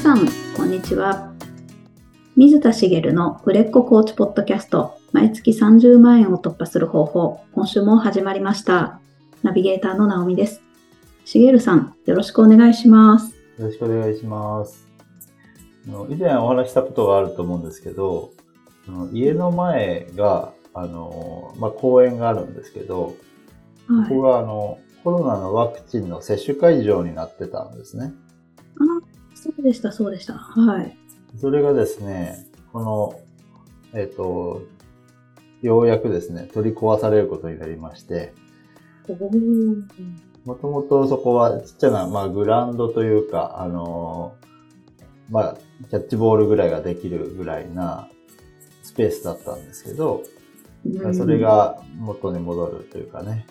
皆さん、こんにちは。水田茂の売れっ子コーチポッドキャスト、毎月30万円を突破する方法、今週も始まりました。ナビゲーターの直美です。茂さん、よろしくお願いします。よろしくお願いします。以前お話ししたことがあると思うんですけど、家の前が、あの、まあ、公園があるんですけど、はいここがあの、コロナのワクチンの接種会場になってたんですね。あ、そうでした、そうでした。はい。それがですね、この、えっ、と、ようやくですね、取り壊されることになりまして、もともとそこはちっちゃな、まあ、グラウンドというか、あのーまあ、キャッチボールぐらいができるぐらいなスペースだったんですけど、うんそれ、が元に戻るというかね。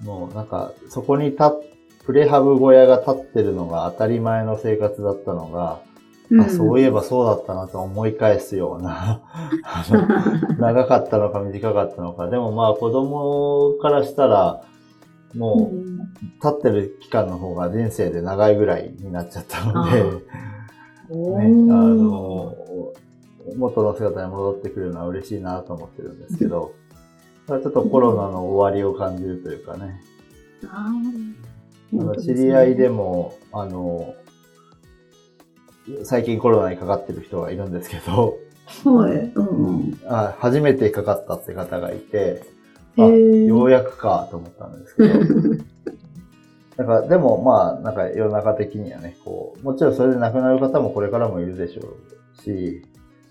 もうなんか、そこにたプレハブ小屋が立ってるのが当たり前の生活だったのが、あそういえばそうだったなと思い返すような、長かったのか短かったのか。でもまあ子供からしたら、もう、うん。立ってる期間の方が人生で長いぐらいになっちゃったので、お ね、ー。あの、元の姿に戻ってくるのは嬉しいなと思ってるんですけど、まあちょっとコロナの終わりを感じるというかね、知り合いでも、あの、最近コロナにかかってる人がいるんですけど、も、はい。うん。うん。あ初めてかかったって方がいて、あようやくかと思ったんですけど、なんか、でもまあ、なんか世の中的にはね、こう、もちろんそれで亡くなる方もこれからもいるでしょうし、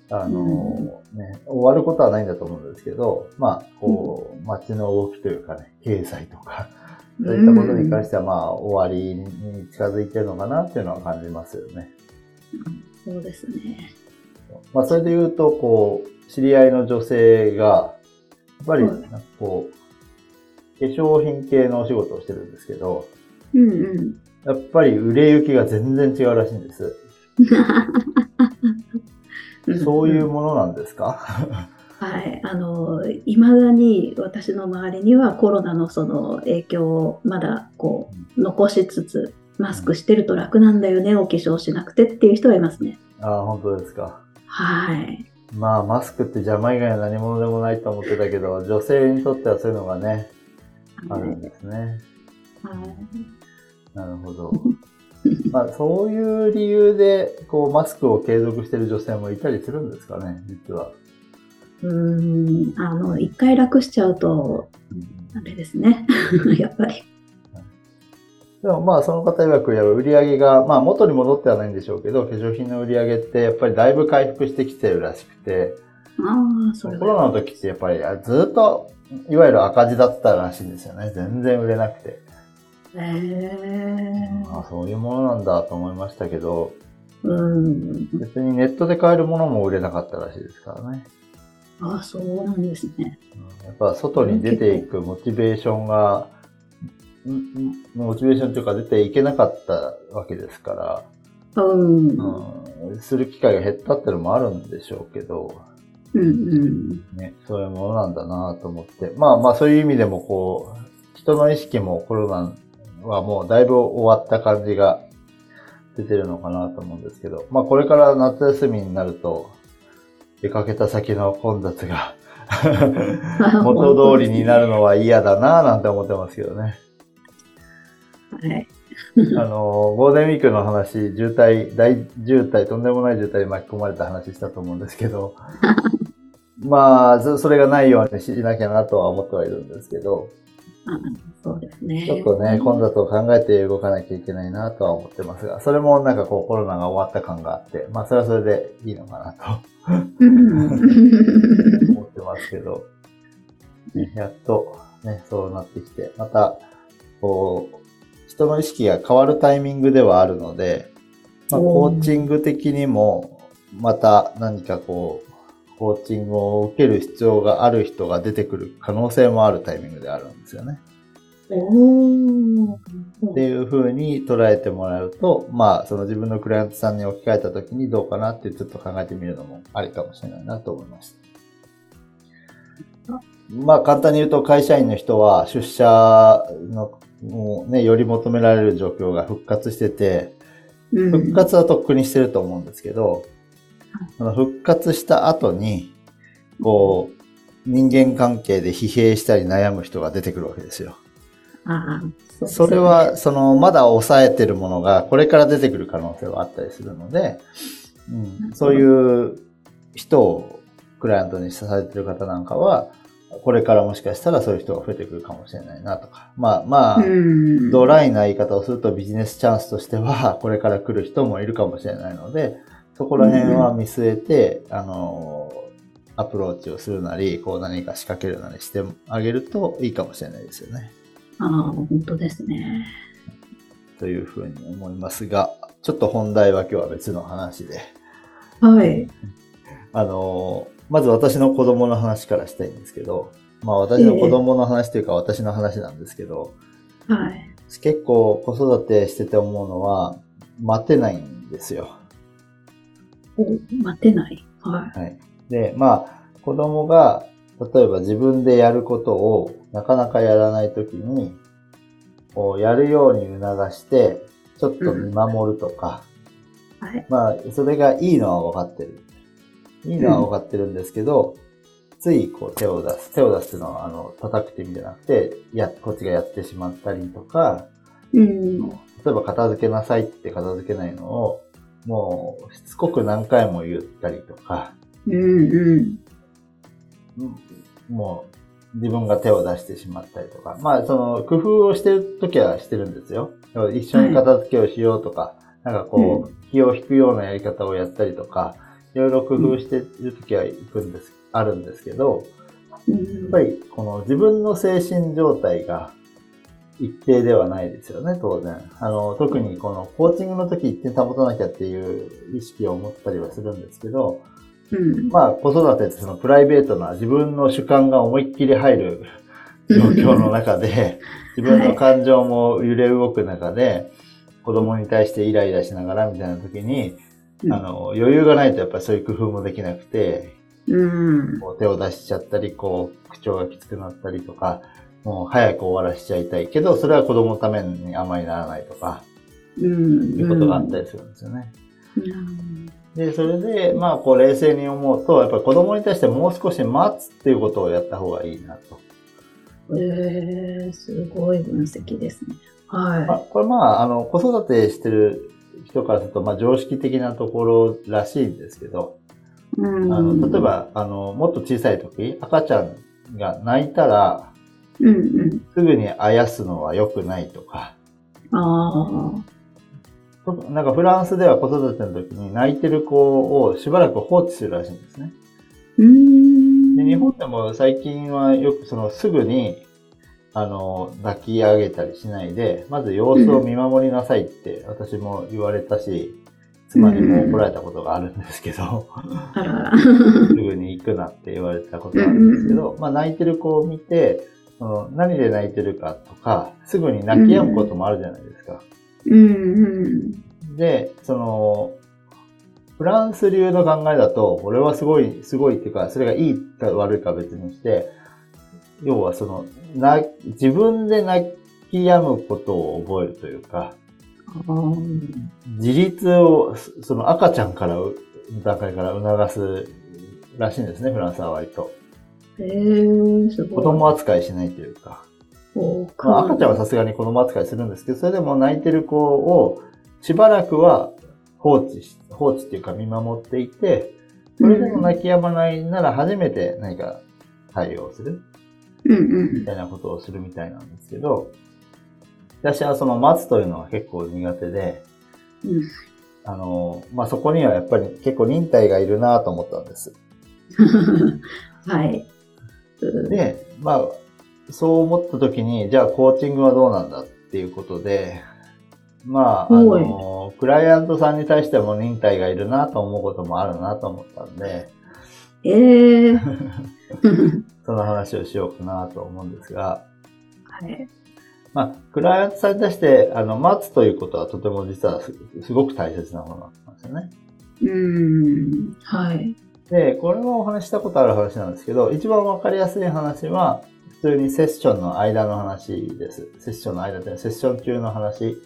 あの、ね、終わることはないんだと思うんですけど、まあ、こう、街の動きというかね、経済とか、そういったことに関してはまあ、終わりに近づいてるのかなっていうのは感じますよね。そうですね。まあ、それで言うと、こう、知り合いの女性が、やっぱり、こう、化粧品系のお仕事をしてるんですけど、うんうん。やっぱり売れ行きが全然違うらしいんです。そういうものなんですか？はい、あの、いまだに私の周りにはコロナのその影響をまだこう残しつつ、マスクしてると楽なんだよね、お化粧しなくてっていう人はいますね。ああ、本当ですか。はい。まあ、マスクって邪魔以外は何者でもないと思ってたけど、女性にとってはそういうのがね、あるんですね。はいなるほど。まあ、そういう理由で、こう、マスクを継続してる女性もいたりするんですかね、実は。うーん、あの、一回楽しちゃうと、あれですね。やっぱり。でもまあ、その方曰くや売り上げが、まあ、元に戻ってはないんでしょうけど、化粧品の売り上げって、やっぱりだいぶ回復してきてるらしくて、ああ、それコロナの時ってやっぱりあずっと、いわゆる赤字だったらしいんですよね。全然売れなくて。へえあそういうものなんだと思いましたけど、うん。別にネットで買えるものも売れなかったらしいですからね。ああ、そうなんですね。うんやっぱ外に出ていくモチベーションが、モチベーションというか出ていけなかったわけですから、うん。うん、する機会が減ったってのもあるんでしょうけど、うんうん。ね、そういうものなんだなと思って。まあまあそういう意味でもこう、人の意識もコロナはもうだいぶ終わった感じが出てるのかなと思うんですけど、まあこれから夏休みになると、出かけた先の混雑が 元通りになるのは嫌だななんて思ってますけどね。はい。あの、ゴールデンウィークの話、渋滞、大渋滞、とんでもない渋滞に巻き込まれた話したと思うんですけど、まあ、そそれがないようにしなきゃなとは思ってはいるんですけど、あそうですね。ちょっとね、混雑を考えて動かなきゃいけないなとは思ってますが、それもなんかこうコロナが終わった感があって、まあそれはそれでいいのかなうん。と思ってますけど、ねやっとね、そうなってきて、また、こう、人の意識が変わるタイミングではあるので、まあ、コーチング的にも、また何かこう、コーチングを受ける必要がある人が出てくる可能性もあるタイミングであるんですよね。っていう風に捉えてもらうと、まあ、その自分のクライアントさんに置き換えた時にどうかなってちょっと考えてみるのもありかもしれないなと思いました。まあ、簡単に言うと会社員の人は出社の、もうね、より求められる状況が復活してて、うん復活はとっくにしてると思うんですけど、その復活した後に、こう、人間関係で疲弊したり悩む人が出てくるわけですよ。ああ、そねそれは、その、まだ抑えてるものが、これから出てくる可能性はあったりするので、うん、そういう人をクライアントにされてる方なんかは、これからもしかしたらそういう人が増えてくるかもしれないなとか。まあまあ、うん。ドライな言い方をするとビジネスチャンスとしては、これから来る人もいるかもしれないので、そこら辺は見据えて、あの、アプローチをするなり、こう何か仕掛けるなりしてあげるといいかもしれないですよね。ああ、本当ですね。というふうに思いますが、ちょっと本題は今日は別の話で、はい。あの、まず私の子供の話からしたいんですけど、まあ私の子供の話というか私の話なんですけど、はい。結構子育てしてて思うのは、待てないんですよ。お待てない。ははい。で、まあ、子供が、例えば自分でやることをなかなかやらないときに、こう、やるように促して、ちょっと見守るとか、い。はい。まあ、それがいいのは分かってる。いいのは分かってるんですけど、ついこう手を出す。手を出すのは、あの、叩くって意味じゃなくて、や、こっちがやってしまったりとか、うん。例えば片付けなさいって片付けないのを、もうしつこく何回も言ったりとか、うんうん。うんもう自分が手を出してしまったりとか、まあその工夫をしてるときはしてるんですよ。一緒に片付けをしようとか、なんかこう、気を引くようなやり方をやったりとか、いろいろ工夫してるときは行くんです、あるんですけど、うん。やっぱりこの自分の精神状態が一定ではないですよね、当然。あの、特にこのコーチングの時一定保たなきゃっていう意識を持ったりはするんですけど、うん。まあ子育てってそのプライベートな自分の主観が思いっきり入る 状況の中で、自分の感情も揺れ動く中で、子供に対してイライラしながらみたいな時に、うんあの、余裕がないとやっぱりそういう工夫もできなくて、うん。こう手を出しちゃったり、こう、口調がきつくなったりとか、もう早く終わらしちゃいたいけど、それは子供のためにあまりならないとか、うん。いうことがあったりするんですよね。うん。で、それで、まあ、こう、冷静に思うと、やっぱり子供に対してもう少し待つっていうことをやった方がいいなと。えー、すごい分析ですね。まあは、これまあ、あの、子育てしてる人からすると、まあ、常識的なところらしいんですけど、い。うん。あの、例え、ば、あの、もっと小さい時、赤ちゃんが泣いたら、うんうん。すぐにあやすのは良くないとか、あなんかフランスでは子育ての時に泣いてる子をしばらく放置するらしいんですね。うーん。で日本でも最近はよくそのすぐに、あの、抱き上げたりしないで、まず様子を見守りなさいって私も言われたし、妻にも怒られたことがあるんですけど。すぐに行くなって言われたことがあるんですけど、まあ泣いてる子を見て、その何で泣いてるかとか、すぐに泣き止むこともあるじゃないですか。うんうん。で、その、フランス流の考えだと、俺はすごい、すごいっていうか、それがいいか悪いかは別にして、要はその、な、自分で泣き止むことを覚えるというか。自立を、そその赤ちゃんから、段階から促すらしいんですね、フランスは割と。えー、すごい。子供扱いしないというか。まあ、赤ちゃんはさすがに子供扱いするんですけど、それでも泣いてる子をしばらくは放置し、放置っていうか見守っていて、それでも泣き止まないなら初めて何か対応するみたいなことをするみたいなんですけど、私はその待つというのは結構苦手で、うん。あの、まあ、そこにはやっぱり結構忍耐がいるなと思ったんです。はい。うん、で、まあ、そう思った時に、じゃあコーチングはどうなんだっていうことで、まあ、あはいの、クライアントさんに対しても忍耐がいるなと思うこともあるなと思ったんで、えー。その話をしようかなと思うんですが、はい。まあ、クライアントさんに対して、あの、待つということはとても実はすすごく大切なものなんですよね。うん。はい。で、これはお話ししたことある話なんですけど、一番わかりやすい話は、普通にセッションの間の話です。セッションの間で、セッション中の話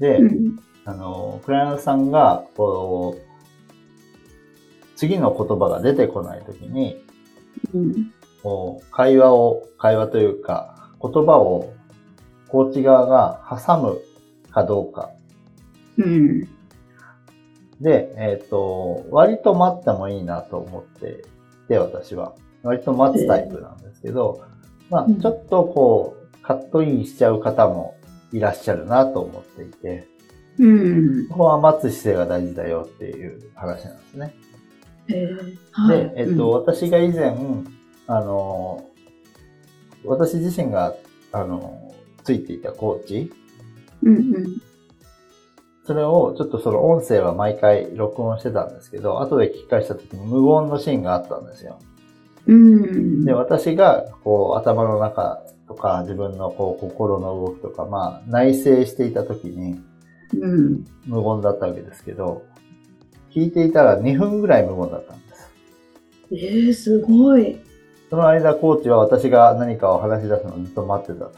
で、うん。あの、クライアントさんが、こう、次の言葉が出てこないときに、うん。こう会話を、会話というか、言葉をコーチ側が挟むかどうか。うん。で、えっ、と、割と待ってもいいなと思っていて、私は。割と待つタイプなんですけど、まあうん、ちょっとこう、カットインしちゃう方もいらっしゃるなと思っていて、うん。ここは待つ姿勢が大事だよっていう話なんですね。えーはいで、えっと、私が以前、あの、私自身が、あの、ついていたコーチ、うんうん。それをちょっとその音声は毎回録音してたんですけど、後で聞き返した時に無音のシーンがあったんですよ。うん。で、私が、こう、頭の中とか、自分のこう、心の動きとか、まあ、内省していた時に、うん。無言だったわけですけど、聞いていたら2分ぐらい無言だったんです。えー、すごい。その間、コーチは私が何かを話し出すのをずっと待ってたと。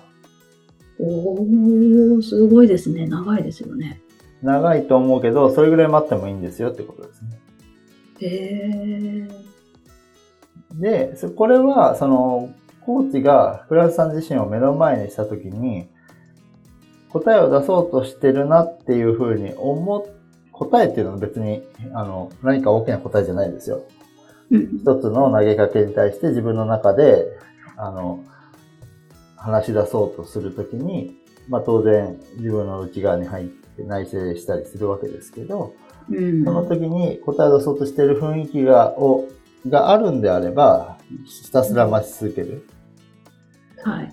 おー、すごいですね。長いですよね。長いと思うけど、それぐらい待ってもいいんですよってことですね。へー。で、そこれは、その、コーチがフランスさん自身を目の前にしたときに、答えを出そうとしてるなっていうふうに思っ、答えっていうのは別に、あの、何か大きな答えじゃないですよ。うん。一つの投げかけに対して自分の中で、あの、話し出そうとするときに、まあ当然自分の内側に入って内省したりするわけですけど、うん。その時に答えを出そうとしている雰囲気が、を、があるんであれば、ひたすら待ち続ける。はい。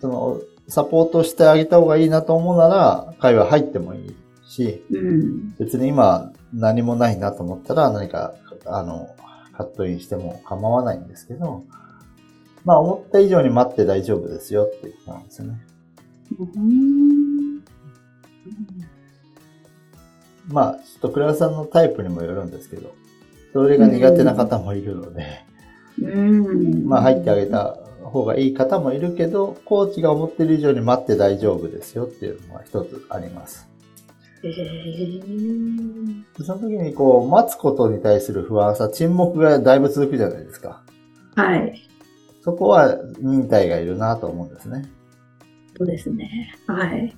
その、サポートしてあげた方がいいなと思うなら、会話入ってもいいし、うん。別に今何もないなと思ったら何か、あの、カットインしても構わないんですけど、まあ思った以上に待って大丈夫ですよっていうことなんですよね。うん。まあ、ちょっと倉田さんのタイプにもよるんですけど、それが苦手な方もいるので、うん。まあ入ってあげた方がいい方もいるけど、コーチが思ってる以上に待って大丈夫ですよっていうのが一つあります。へー。その時にこう、待つことに対する不安さ、沈黙がだいぶ続くじゃないですか。はい。そこは忍耐がいるなと思うんですね。そうですね。はい。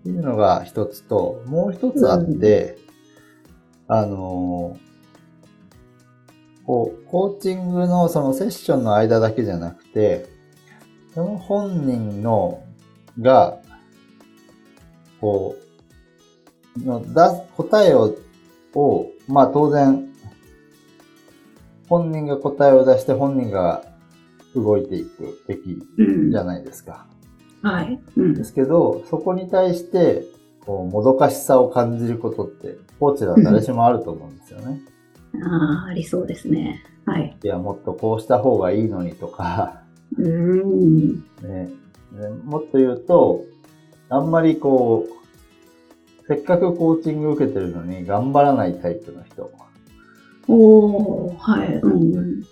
っていうのが一つと、もう一つあって、あのーこう、コーチングのそのセッションの間だけじゃなくて、その本人の、が、こう、の答えを、を、まあ当然、本人が答えを出して本人が動いていくべきうんじゃないですか。はい。うんで。すけど、そこに対して、こう、もどかしさを感じることって、コーチだったら誰しもあると思うんですよね。ああ、ありそうですね。はい。いや、もっとこうした方がいいのにとか、うん。ね、ねもっと言うと、あんまりこう、せっかくコーチング受けてるのに頑張らないタイプの人。おー、はい。うんうん。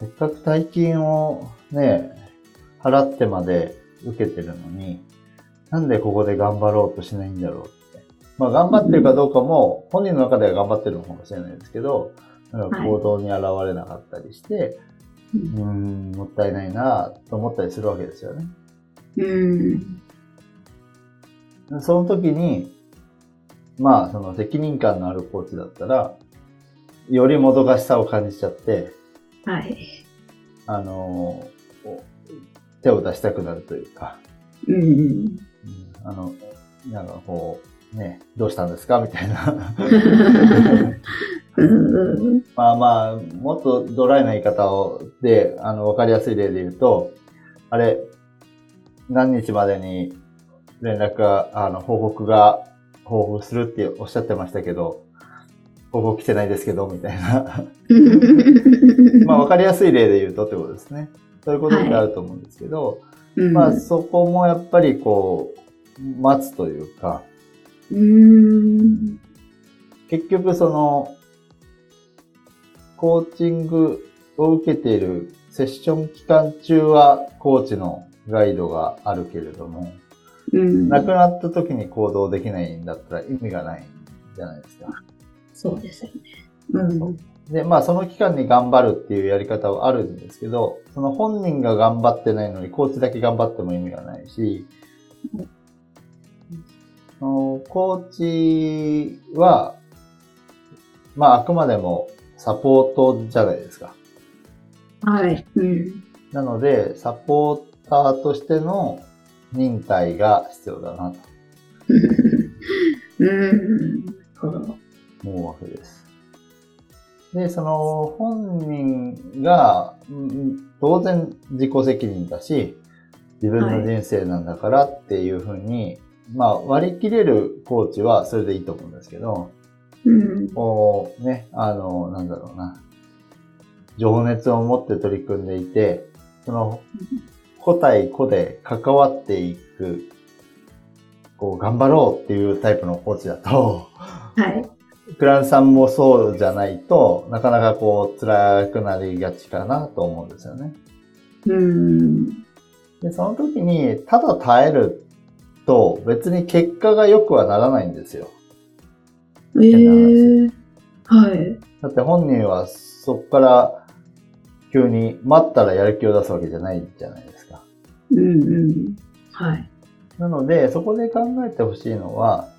せっかく大金をね、払ってまで受けてるのに、なんでここで頑張ろうとしないんだろうって。まあ頑張ってるかどうかも、本人の中では頑張ってるのかもしれないですけど、なんか行動に現れなかったりして、ううーん、もったいないなと思ったりするわけですよね。うん。その時に、まあその責任感のあるコーチだったら、よりもどかしさを感じちゃって、はい。あのー手を出したくなるというか、うん。うん。あの、なんかこう、ね、どうしたんですか？みたいな。うん。まあまあ、もっとドライな言い方を、で、あの、わかりやすい例で言うと、あれ、何日までに連絡が、あの、報告が、報告するっておっしゃってましたけど、報告来てないですけど、みたいな。まあ、わかりやすい例で言うとってことですね。そういうことってあると思うんですけど、うんまあ、そこもやっぱりこう、待つというか、うん。結局その、コーチングを受けているセッション期間中はコーチのガイドがあるけれども、うん。亡くなった時に行動できないんだったら意味がないじゃないですか。そうですよね。うん。で、まあその期間に頑張るっていうやり方はあるんですけど、その本人が頑張ってないのにコーチだけ頑張っても意味がないし、コーチは、まああくまでもサポートじゃないですか。はい。うん。なので、サポーターとしての忍耐が必要だなとうん。思うわけです。で、その本人が、うん当然自己責任だし、自分の人生なんだからっていうふうに、まあ割り切れるコーチはそれでいいと思うんですけど、うん。こうね、あの、なんだろうな、情熱を持って取り組んでいて、その、個対個で関わっていく、こう、頑張ろうっていうタイプのコーチだと、はい。クランさんもそうじゃないとなかなかこう、辛くなりがちかなと思うんですよね。うん。で、その時に、ただ耐えると、別に結果が良くはならないんですよ。ええはい。だって本人はそこから急に待ったらやる気を出すわけじゃないじゃないですか。うんうん。はい。なので、そこで考えてほしいのは、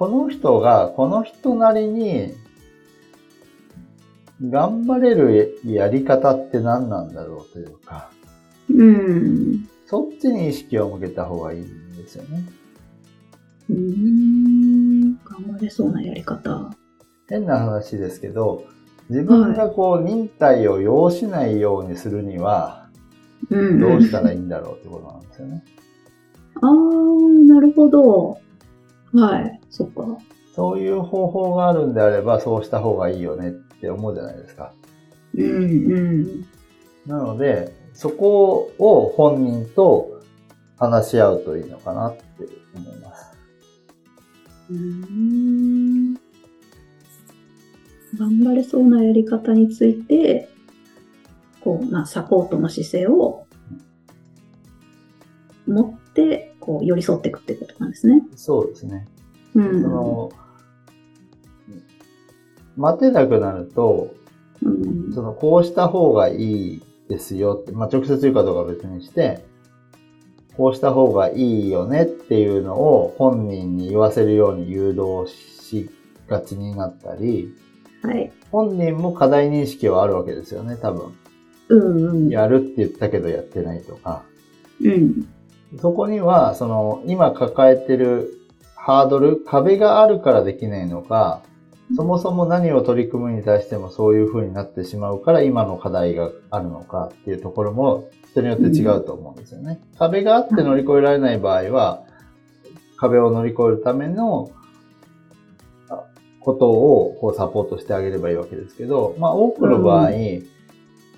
この人がこの人なりに頑張れるやり方って何なんだろうというか、うん。そっちに意識を向けた方がいいんですよね。うん。頑張れそうなやり方。変な話ですけど、自分がこう忍耐を要しないようにするには、うん。どうしたらいいんだろうってことなんですよね。ああ、なるほど。はい。そっか。そういう方法があるんであれば、そうした方がいいよねって思うじゃないですか。うんうん。なので、そこを本人と話し合うといいのかなって思います。うん。頑張れそうなやり方について、こう、まあ、サポートの姿勢を持って、こう、寄り添っていくってことなんですね。そうですね。うん。その、待てなくなると、うんその、こうした方がいいですよって、まあ、直接言うかどうかは別にして、こうした方がいいよねっていうのを本人に言わせるように誘導しがちになったり、はい。本人も課題認識はあるわけですよね、多分。うんうん。やるって言ったけどやってないとか。うん。そこには、その、今抱えてるハードル、壁があるからできないのか、そもそも何を取り組むに対してもそういう風になってしまうから今の課題があるのかっていうところも人によって違うと思うんですよね。壁があって乗り越えられない場合は、壁を乗り越えるためのことをこうサポートしてあげればいいわけですけど、まあ多くの場合、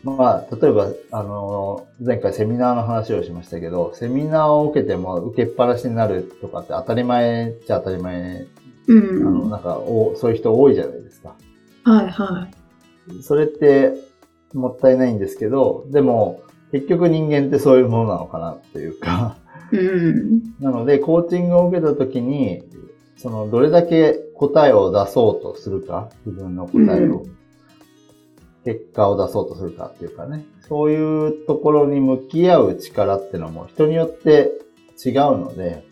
まあ、例えば、あの、前回セミナーの話をしましたけど、セミナーを受けても受けっぱなしになるとかって当たり前っちゃ当たり前、うあの、ん。なんか、おそういう人多いじゃないですか。はいはそれってもったいないんですけど、でも、結局人間ってそういうものなのかなっていうか、い。うん。なので、コーチングを受けたときに、その、どれだけ答えを出そうとするか、自分の答えを、う結果を出そうとするかっていうかね、そういうところに向き合う力っていうのも人によって違うので、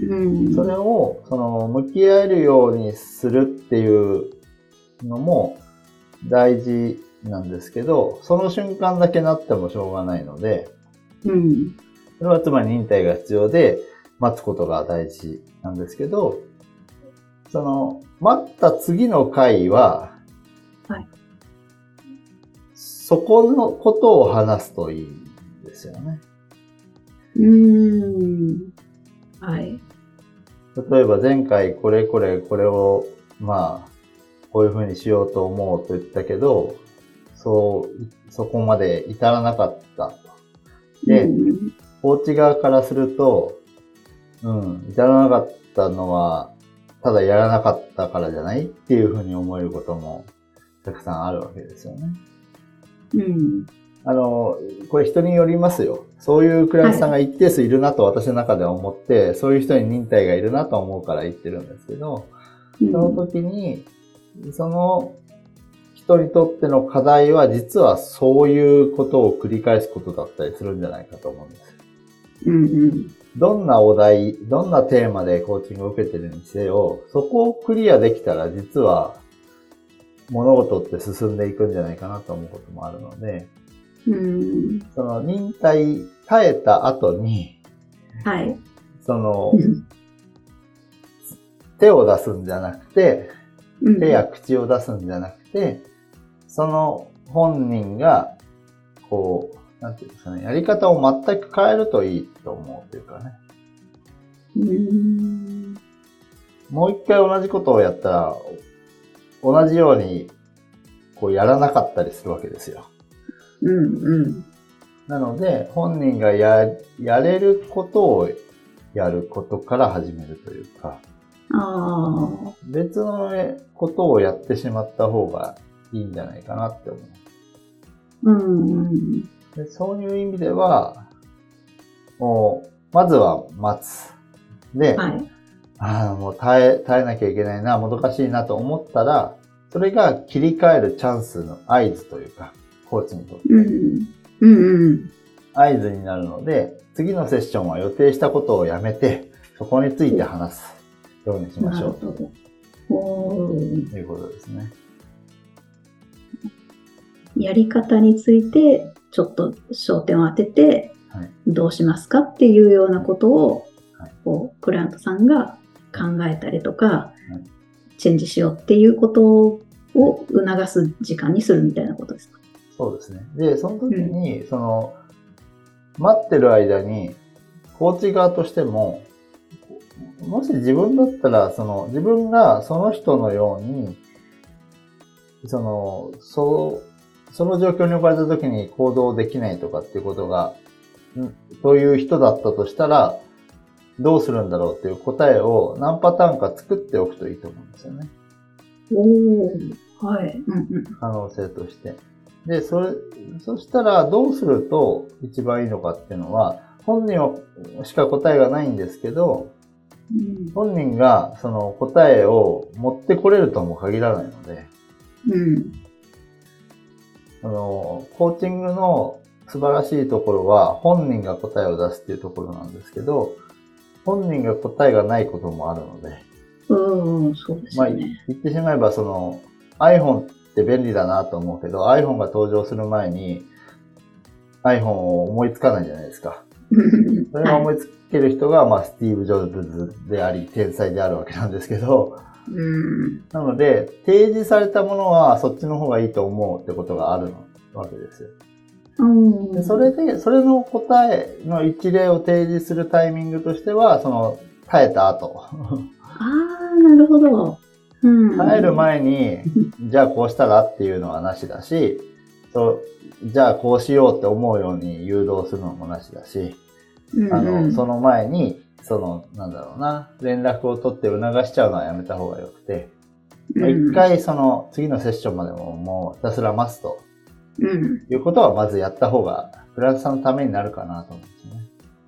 うん。それを、その、向き合えるようにするっていうのも大事なんですけど、その瞬間だけなってもしょうがないので、うん。それはつまり忍耐が必要で、待つことが大事なんですけど、その、待った次の回は、はいそこのことを話すといいんですよね。うん。はい。例えば前回これこれこれを、まあ、こういう風にしようと思うと言ったけど、そう、そこまで至らなかったと。で、うんコーチ側からすると、うん、至らなかったのは、ただやらなかったからじゃないっていうふうに思えることもたくさんあるわけですよね。うん。あの、これ人によりますよ。そういうクライアントさんが一定数いるなと私の中では思って、そういう人に忍耐がいるなと思うから言ってるんですけど、その時に、その人にとっての課題は実はそういうことを繰り返すことだったりするんじゃないかと思うんです。うんうん。どんなお題、どんなテーマでコーチングを受けてるにせよ、そこをクリアできたら実は物事って進んでいくんじゃないかなと思うこともあるので、うん。その忍耐、耐えた後に、はい。その手を出すんじゃなくて、うん手や口を出すんじゃなくて、その本人が、こう、なんていうんですかね、やり方を全く変えるといいと思うというかね。うん。もう一回同じことをやったら、同じように、こうやらなかったりするわけですよ。うんうん。なので、本人がや、やれることをやることから始めるというか、ああ。別のことをやってしまった方がいいんじゃないかなって思う。うんうん。でそういう意味では、もう、まずは待つ。で、はい。ああ、もう耐え、耐えなきゃいけないな、もどかしいなと思ったら、それが切り替えるチャンスの合図というか、コーチにとってうんうん。うんうん。合図になるので、次のセッションは予定したことをやめて、そこについて話すようにしましょうなるほど。おーということですね。やり方についてちょっと焦点を当ててはい。どうしますかっていうようなことをはいこうクライアントさんが考えたりとかい。チェンジしようっていうことを促す時間にするみたいなことですか？そうですね。で、その時に、その、待ってる間に、コーチ側としても、もし自分だったら、その、自分がその人のように、その、そう、その状況に置かれた時に行動できないとかっていうことが、んそういう人だったとしたら、どうするんだろうっていう答えを何パターンか作っておくといいと思うんですよね。おおはい。可能性として。で、それ、そしたらどうすると一番いいのかっていうのは、本人はしか答えがないんですけど、うん本人がその答えを持ってこれるとも限らないので、うん。あの、コーチングの素晴らしいところは本人が答えを出すっていうところなんですけど、本人が答えがないこともあるので、うん、そうですまあ。言ってしまえば、その、iPhone って便利だなと思うけど、iPhone が登場する前に、iPhone を思いつかないじゃないですか。それをは思いつける人が、まあ、スティーブ・ジョブズであり、天才であるわけなんですけど、い。うん。なので、提示されたものは、そっちの方がいいと思うってことがあるわけですよ。うんでそれで、それの答えの一例を提示するタイミングとしては、その、耐えた後。ああ、なるほど。うん。耐える前に、じゃあこうしたらっていうのはなしだし、そうじゃあこうしようって思うように誘導するのもなしだし、うん、あの、うんその前に、その、なんだろうな、連絡を取って促しちゃうのはやめた方がよくて、まあ一、回その次のセッションまでももうひたすら待つとうん。いうことはまずやった方が、フランスさんのためになるかなと思うんですよね。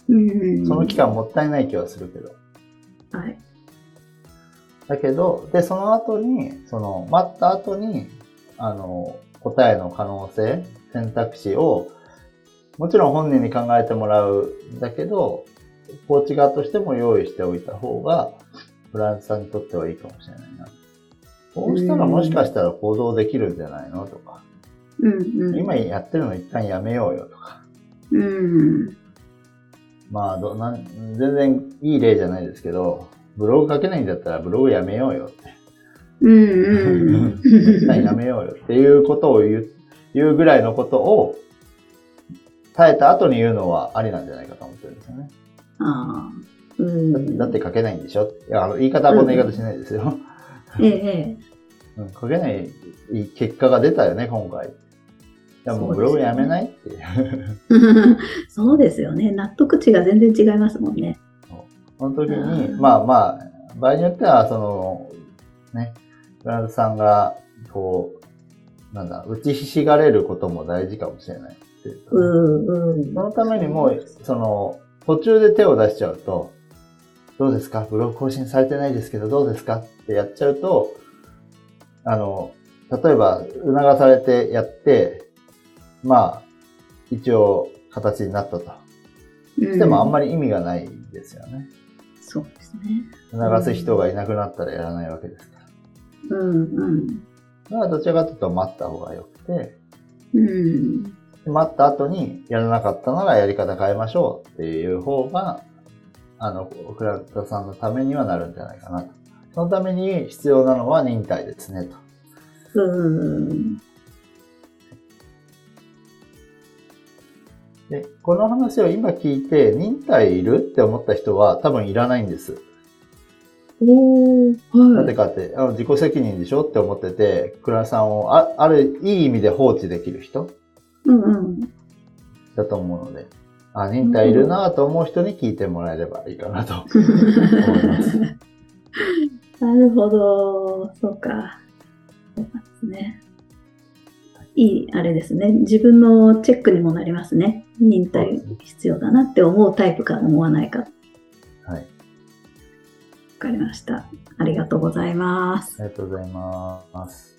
うん。うん。その期間もったいない気はするけど。はい。だけど、で、その後に、その、待った後に、あの、答えの可能性、選択肢を、もちろん本人に考えてもらうんだけど、コーチ側としても用意しておいた方が、フランスさんにとってはいいかもしれないな。こうしたらもしかしたら行動できるんじゃないの？とか、うん。うん。今やってるの一旦やめようよとか。うん。まあどなん、全然いい例じゃないですけど、ブログ書けないんだったらブログやめようよって。うん。うん。一旦やめようよっていうことを言う言うぐらいのことを耐えた後に言うのはありなんじゃないかと思ってるんですよね。ああ。うん。だって書けないんでしょ？いや、あの、言い方はこんな言い方しないですよ。ええ、うん、書けない結果が出たよね、今回。いや、もうブログやめないって。そうですよね。納得値が全然違いますもんね。その時に、うんまあまあ、場合によっては、その、ね、フランスさんが、こう、なんだ、打ちひしがれることも大事かもしれない。っていうかうんうんそのためにも、その、途中で手を出しちゃうと、どうですか？ブログ更新されてないですけど、どうですか？ってやっちゃうと、あの、例えば、促されてやって、まあ、一応、形になったと。でもあんまり。り意味がないですよね。そうですね。促す人がいなくなったらやらないわけですから。うんうん。だからどちらかというと待った方がよくて、うん。待った後にやらなかったならやり方変えましょうっていう方が、あの、クラウドさんのためにはなるんじゃないかなと。そのために必要なのは忍耐ですねと。うん。で、この話を今聞いて忍耐いるって思った人は多分いらないんです。おー、はい。なぜかって、あの自己責任でしょって思ってて、クラさんをあある、いい意味で放置できる人うんうん。だと思うので、あ、忍耐いるなと思う人に聞いてもらえればいいかなと思います。なるほど。そうか。そうですね。いい、あれですね。自分のチェックにもなりますね。忍耐必要だなって思うタイプか思わないか。わはい。かりました。ありがとうございます。ありがとうございます。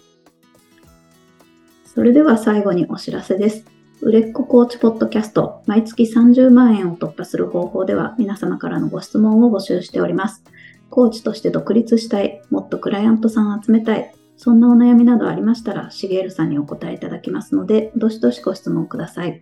それでは最後にお知らせです。売れっ子コーチポッドキャスト、毎月30万円を突破する方法では皆様からのご質問を募集しております。コーチとして独立したい、もっとクライアントさんを集めたい、そんなお悩みなどありましたら、しげるさんにお答えいただきますので、どしどしご質問ください。